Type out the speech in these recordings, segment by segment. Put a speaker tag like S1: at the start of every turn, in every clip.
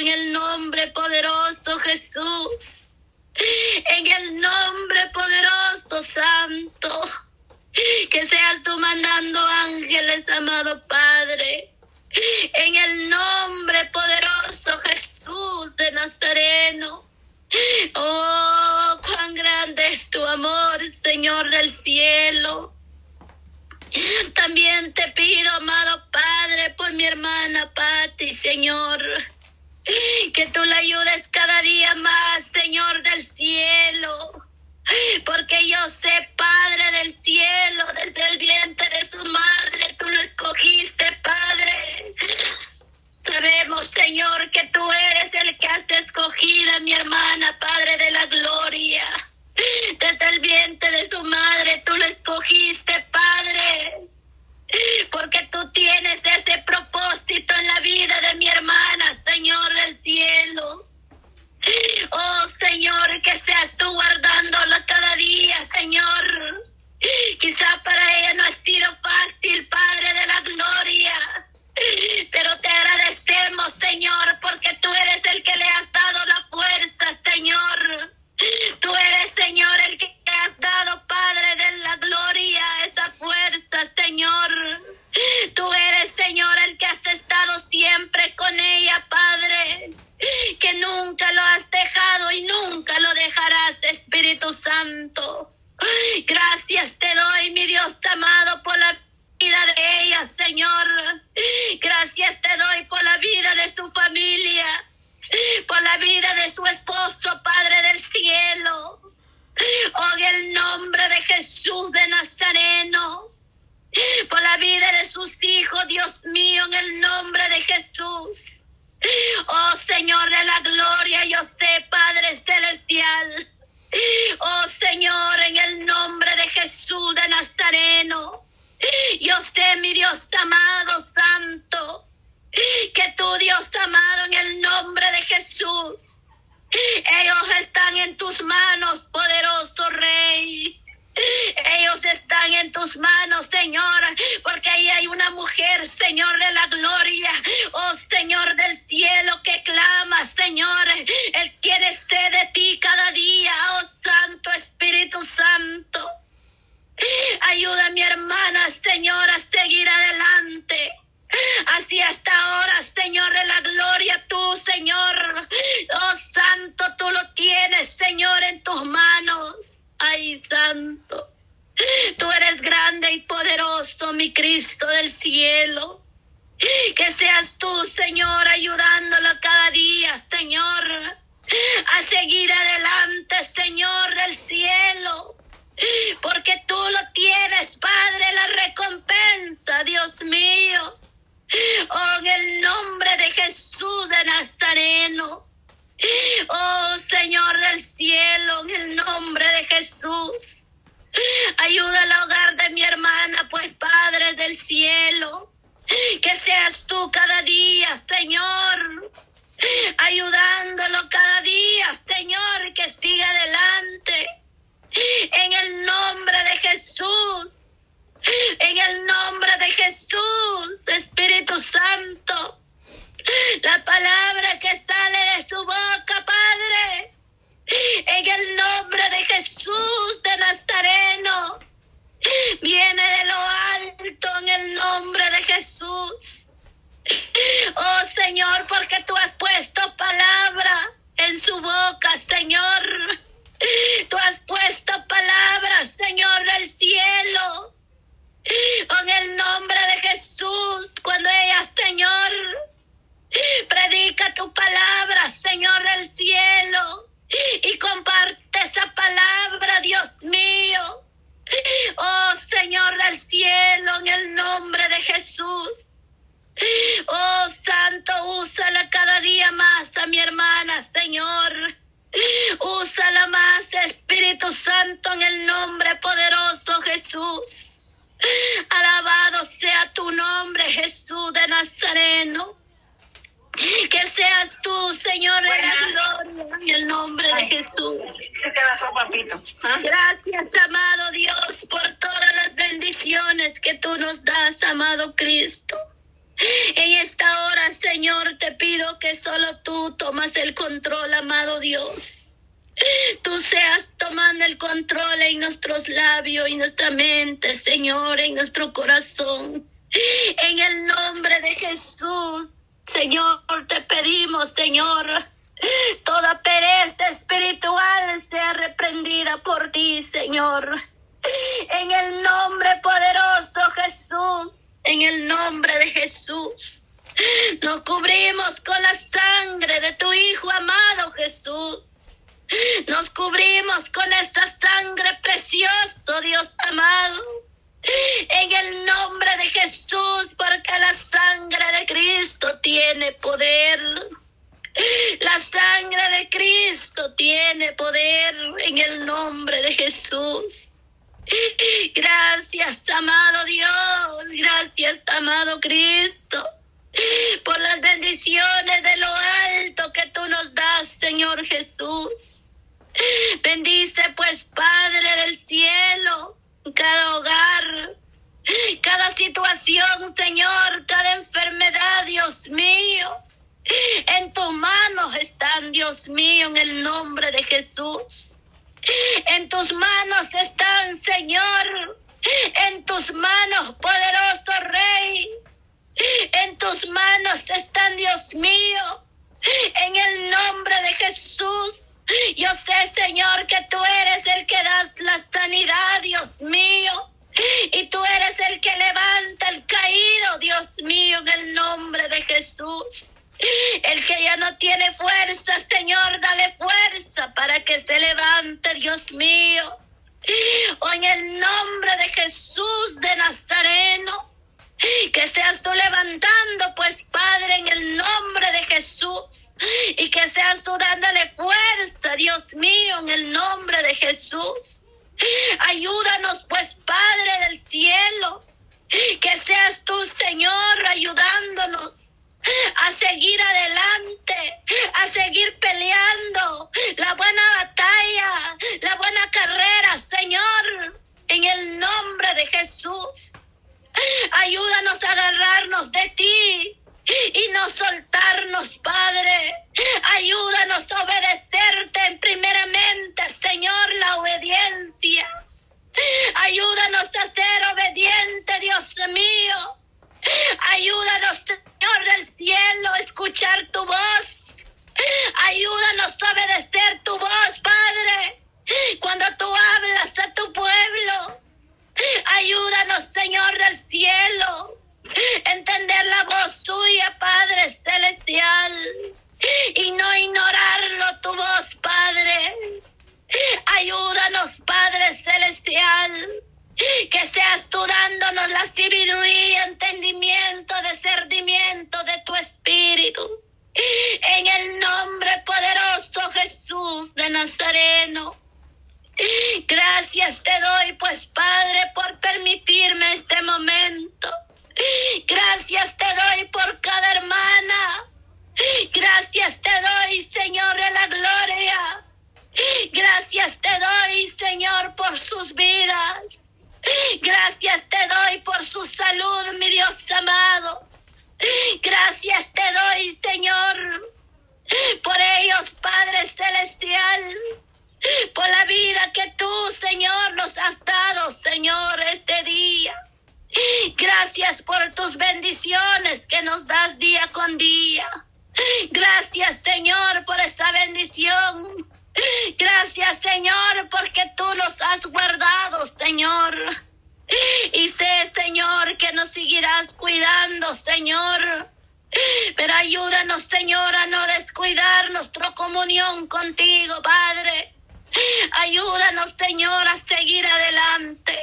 S1: en el nombre poderoso Jesús. En el nombre poderoso Santo. Que seas tú mandando ángeles, amado Padre. En el nombre poderoso Jesús de Nazareno. Oh, cuán grande es tu amor, Señor del cielo. También te pido, amado Padre, por mi hermana Patti, Señor. Que tú la ayudes cada día más, Señor del cielo porque yo sé, su esposo, Padre del cielo. En el nombre de Jesús de Nazareno, por la vida de sus hijos, Dios mío, en el nombre de Jesús. Oh Señor de la gloria, yo sé, Padre Celestial. Oh Señor, en el nombre de Jesús de Nazareno. Yo sé, mi Dios amado, santo, que tu Dios amado, en el nombre de Jesús, ellos están en tus manos, poderoso Rey. Ellos están en tus manos, Señor, porque ahí hay una mujer, Señor de la gloria, oh Señor del cielo, que clama, Señor. Él quiere sed de ti cada día, oh Santo Espíritu Santo. Ayuda a mi hermana, Señor, a seguir adelante. Así hasta ahora, Señor de la gloria, tú, Señor, oh Santo, tú lo tienes, Señor, en tus manos. Ay, Santo, tú eres grande y poderoso, mi Cristo del cielo. Que seas tú, Señor, ayudándolo cada día, Señor, a seguir adelante, Señor del cielo. Porque tú lo tienes, Padre, la recompensa, Dios mío. Oh, en el nombre de Jesús de Nazareno. Oh Señor del cielo, en el nombre de Jesús. Ayuda al hogar de mi hermana, pues Padre del cielo. Que seas tú cada día, Señor. Ayudándolo cada día, Señor, que siga adelante. En el nombre de Jesús. En el nombre de Jesús, Espíritu Santo. La palabra que sale de su boca, Padre. En el nombre de Jesús de Nazareno. Viene de lo alto en el nombre de Jesús. Oh Señor, porque tú has puesto palabra en su boca, Señor. Tú has puesto palabra, Señor, del cielo. En el nombre de Jesús, cuando ella, Señor, predica tu palabra, Señor del cielo, y comparte esa palabra, Dios mío. Oh Señor del cielo, en el nombre de Jesús. Oh Santo, úsala cada día más a mi hermana, Señor. Úsala más, Espíritu Santo, en el nombre poderoso Jesús. Alabado sea tu nombre, Jesús de Nazareno. Que seas tú, Señor, en la gloria, en el nombre de Jesús. ¿Ah? Gracias, amado Dios, por todas las bendiciones que tú nos das, amado Cristo. En esta hora, Señor, te pido que solo tú tomas el control, amado Dios. Tú seas tomando el control en nuestros labios y nuestra mente, Señor, en nuestro corazón. En el nombre de Jesús, Señor, te pedimos, Señor, toda pereza espiritual sea reprendida por ti, Señor. En el nombre poderoso Jesús en el nombre de Jesús. Nos cubrimos con la sangre de tu Hijo amado Jesús. Nos cubrimos con esa sangre preciosa, Dios amado. En el nombre de Jesús, porque la sangre de Cristo tiene poder. La sangre de Cristo tiene poder en el nombre de Jesús. Gracias, amado Dios. Gracias, amado Cristo. Por las bendiciones de lo alto que tú nos das, Señor Jesús. Bendice pues, Padre del cielo, cada hogar, cada situación, Señor, cada enfermedad, Dios mío. En tus manos están, Dios mío, en el nombre de Jesús. En tus manos están, Señor. En tus manos, poderoso Rey. En tus manos están, Dios mío. En el nombre de Jesús, yo sé, Señor, que tú eres el que das la sanidad, Dios mío. Y tú eres el que levanta el caído, Dios mío, en el nombre de Jesús. El que ya no tiene fuerza, Señor, dale fuerza para que se levante, Dios mío. O en el nombre de Jesús de Nazareno, que seas tú levantando, pues Padre, en el nombre de Jesús. Y que seas tú dándole fuerza, Dios mío, en el nombre de Jesús. Ayúdanos, pues Padre del cielo. Que seas tú, Señor, ayudándonos a seguir adelante, a seguir peleando la buena batalla, la buena carrera, Señor, en el nombre de Jesús. Ayúdanos a agarrarnos de ti y no soltarnos, Padre. Ayúdanos a obedecerte primeramente, Señor, la obediencia. Ayúdanos a ser obediente, Dios mío. Ayúdanos, Señor del cielo, a escuchar tu voz. Ayúdanos a obedecer tu voz, Padre, cuando tú hablas a tu pueblo. Ayúdanos, Señor del cielo, entender la voz suya, Padre celestial, y no ignorarlo tu voz, Padre. Ayúdanos, Padre celestial que seas tú dándonos la sabiduría, entendimiento, discernimiento de tu espíritu. En el nombre poderoso Jesús de Nazareno. Gracias te doy, pues Padre, por permitirme este momento. Gracias te doy por cada hermana. Gracias te doy, Señor de la gloria. Gracias te doy, Señor, por sus vidas. Gracias te doy por su salud, mi Dios amado. Gracias te doy, Señor, por ellos, Padre Celestial, por la vida que tú, Señor, nos has dado, Señor, este día. Gracias por tus bendiciones que nos das día con día. Gracias, Señor, por esa bendición. Gracias, Señor, porque tú nos has guardado, Señor. Y sé, Señor, que nos seguirás cuidando, Señor. Pero ayúdanos, Señor, a no descuidar nuestra comunión contigo, Padre. Ayúdanos, Señor, a seguir adelante,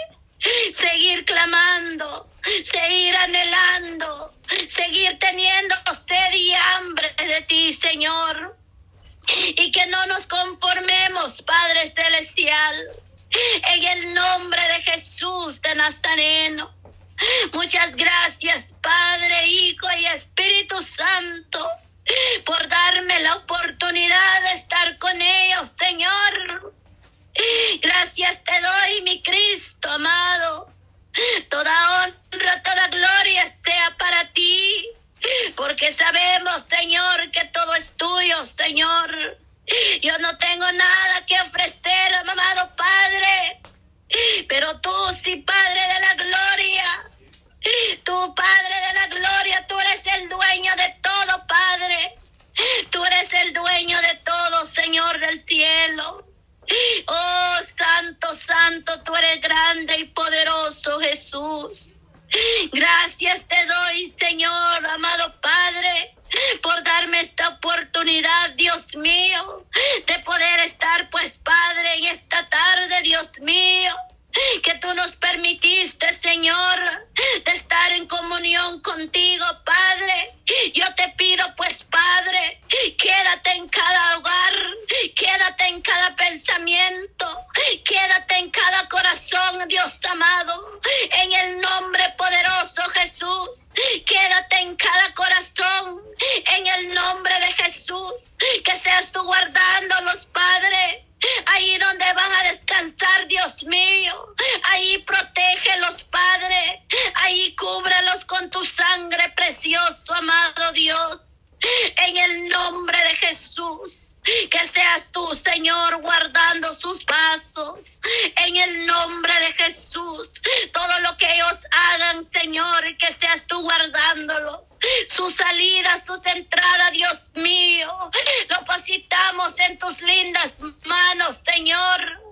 S1: seguir clamando, seguir anhelando, seguir teniendo sed y hambre de ti, Señor. Y que no nos conformemos, Padre Celestial, en el nombre de Jesús de Nazareno. Muchas gracias, Padre, Hijo y Espíritu Santo, por darme la oportunidad de estar con ellos, Señor. Gracias te doy, mi Cristo amado. Toda honra, toda gloria sea para ti, porque sabemos, Señor, que todo es tuyo, Señor. Yo no tengo nada que ofrecer, amado Padre, pero tú sí, Padre de la gloria. Tú, Padre de la gloria, tú eres el dueño de todo, Padre. Tú eres el dueño de todo, Señor del cielo. Oh, santo, santo, tú eres grande y poderoso, Jesús. Gracias te doy, Señor, amado Padre, por darme esta oportunidad, Dios mío, de poder estar, pues, Padre, en esta tarde, Dios mío que tú nos permitiste, Señor, de estar en comunión contigo, Padre. Yo te pido, pues, Padre, quédate en cada hogar, quédate en cada pensamiento, quédate en cada corazón, Dios amado, en el Dios mío, lo positamos en tus lindas manos, Señor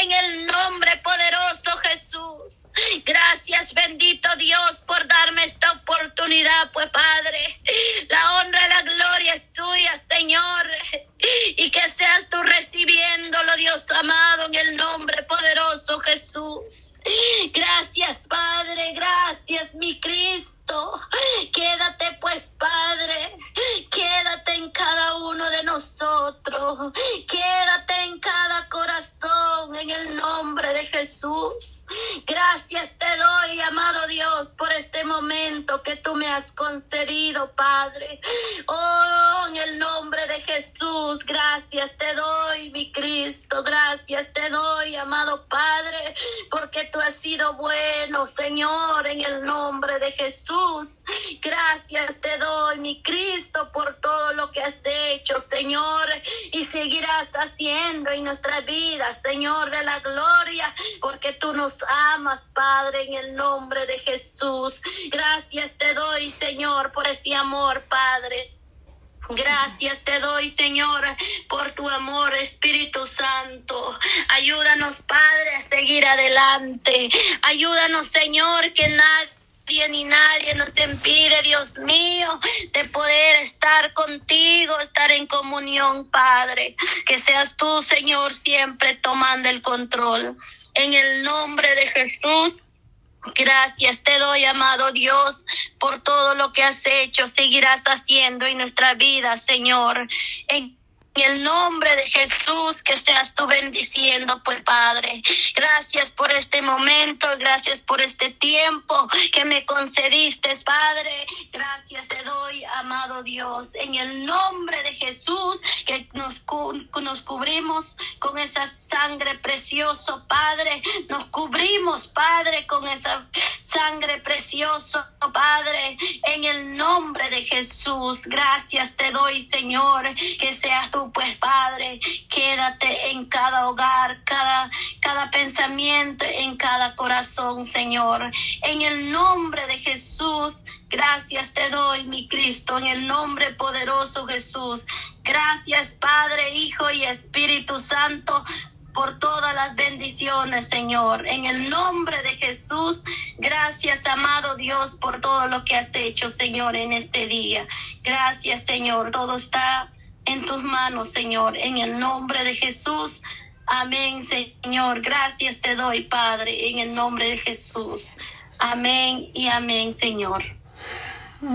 S1: en el nombre poderoso Jesús. Gracias bendito Dios por darme esta oportunidad, pues Padre. La honra y la gloria es suya, Señor. Y que seas tú recibiéndolo, Dios amado, en el nombre poderoso Jesús. De Jesús. Gracias te doy, amado Dios, por este momento que tú me has concedido, Padre. Oh, en el nombre de Jesús gracias te doy, mi Cristo, gracias te doy, amado Padre, porque tú has sido bueno, Señor, en el nombre de Jesús. Gracias te doy, mi Cristo, por todo lo que has hecho, Señor, y seguirás haciendo en nuestra vida, Señor de la gloria, porque tú nos amas, Padre, en el nombre de Jesús. Gracias te doy, Señor, por ese amor, Padre. Gracias te doy, Señor, por tu amor, Espíritu Santo. Ayúdanos, Padre, a seguir adelante. Ayúdanos, Señor, que nadie ni nadie nos impide, Dios mío, de poder estar contigo, estar en comunión, Padre. Que seas tú, Señor, siempre tomando el control. En el nombre de Jesús. Gracias te doy, amado Dios, por todo lo que has hecho, seguirás haciendo en nuestra vida, Señor. En el nombre de Jesús que seas tú bendiciendo, pues Padre. Gracias por este momento, gracias por este tiempo que me concediste, Padre. Gracias te doy, amado Dios, en el nombre de Jesús que nos, nos cubrimos con esa sangre preciosa, Padre. Nos cubrimos, Padre, con esa sangre preciosa, Padre, en el nombre de Jesús. Gracias te doy, Señor, que seas tú pues Padre, quédate en cada hogar, cada, cada pensamiento, en cada corazón, Señor. En el nombre de Jesús, gracias te doy, mi Cristo, en el nombre poderoso Jesús. Gracias, Padre, Hijo y Espíritu Santo por todas las bendiciones, Señor. En el nombre de Jesús, gracias, amado Dios, por todo lo que has hecho, Señor, en este día. Gracias, Señor. Todo está en tus manos, Señor, en el nombre de Jesús. Amén, Señor. Gracias te doy, Padre, en el nombre de Jesús. Amén y amén, Señor.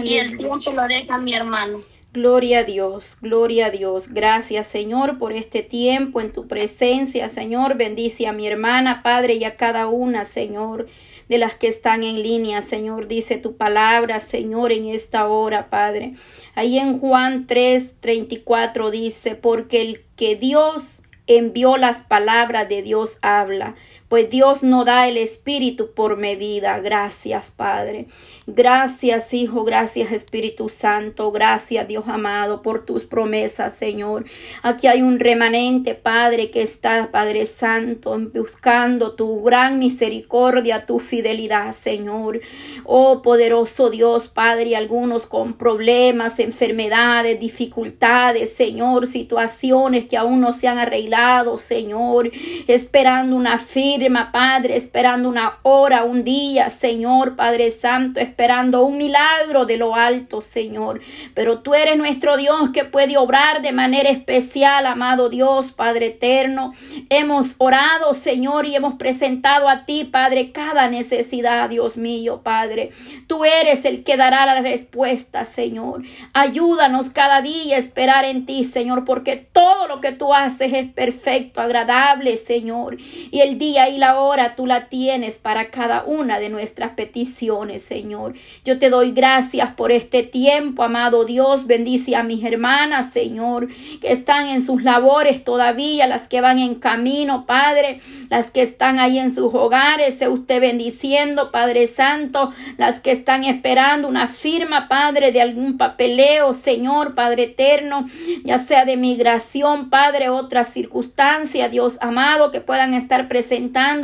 S1: Y el tiempo lo deja mi hermano.
S2: Gloria a Dios, gloria a Dios. Gracias, Señor, por este tiempo en tu presencia, Señor. Bendice a mi hermana, Padre, y a cada una, Señor, de las que están en línea, Señor. Dice tu palabra, Señor, en esta hora, Padre. Ahí en Juan 3, 34 dice, porque el que Dios envió las palabras de Dios habla pues Dios no da el Espíritu por medida. Gracias, Padre. Gracias, Hijo. Gracias, Espíritu Santo. Gracias, Dios amado, por tus promesas, Señor. Aquí hay un remanente, Padre, que está, Padre Santo, buscando tu gran misericordia, tu fidelidad, Señor. Oh, poderoso Dios, Padre, algunos con problemas, enfermedades, dificultades, Señor, situaciones que aún no se han arreglado, Señor, esperando una firma Padre, esperando una hora, un día, Señor, Padre Santo, esperando un milagro de lo alto, Señor. Pero tú eres nuestro Dios que puede obrar de manera especial, amado Dios, Padre eterno. Hemos orado, Señor, y hemos presentado a ti, Padre, cada necesidad, Dios mío, Padre. Tú eres el que dará la respuesta, Señor. Ayúdanos cada día a esperar en ti, Señor, porque todo lo que tú haces es perfecto, agradable, Señor. Y el día y la hora tú la tienes para cada una de nuestras peticiones, Señor. Yo te doy gracias por este tiempo, amado Dios. Bendice a mis hermanas, Señor, que están en sus labores todavía, las que van en camino, Padre, las que están ahí en sus hogares, sea usted bendiciendo, Padre Santo, las que están esperando una firma, Padre, de algún papeleo, Señor, Padre eterno, ya sea de migración, Padre, otra circunstancia, Dios amado, que puedan estar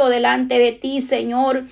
S2: delante de ti, Señor.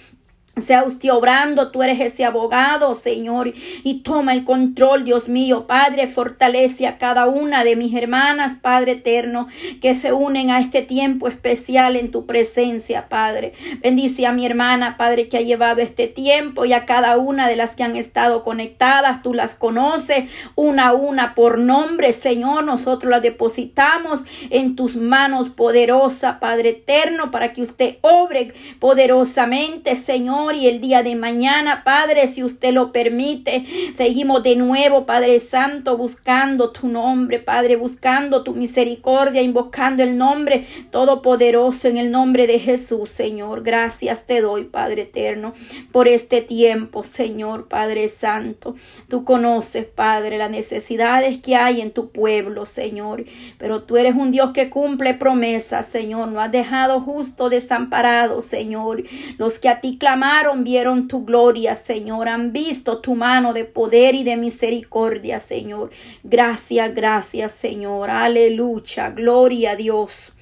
S2: Sea usted obrando, tú eres ese abogado, Señor, y toma el control, Dios mío, Padre, fortalece a cada una de mis hermanas, Padre eterno, que se unen a este tiempo especial en tu presencia, Padre. Bendice a mi hermana, Padre, que ha llevado este tiempo y a cada una de las que han estado conectadas, tú las conoces una a una por nombre, Señor, nosotros las depositamos en tus manos poderosa, Padre eterno, para que usted obre poderosamente, Señor y el día de mañana, Padre, si usted lo permite, seguimos de nuevo, Padre Santo, buscando tu nombre, Padre, buscando tu misericordia, invocando el nombre todopoderoso en el nombre de Jesús, Señor. Gracias te doy, Padre eterno, por este tiempo, Señor, Padre Santo. Tú conoces, Padre, las necesidades que hay en tu pueblo, Señor, pero tú eres un Dios que cumple promesas, Señor. No has dejado justo desamparado, Señor. Los que a ti vieron tu gloria, Señor. Han visto tu mano de poder y de misericordia, Señor. Gracias, gracias, Señor. Aleluya. Gloria a Dios.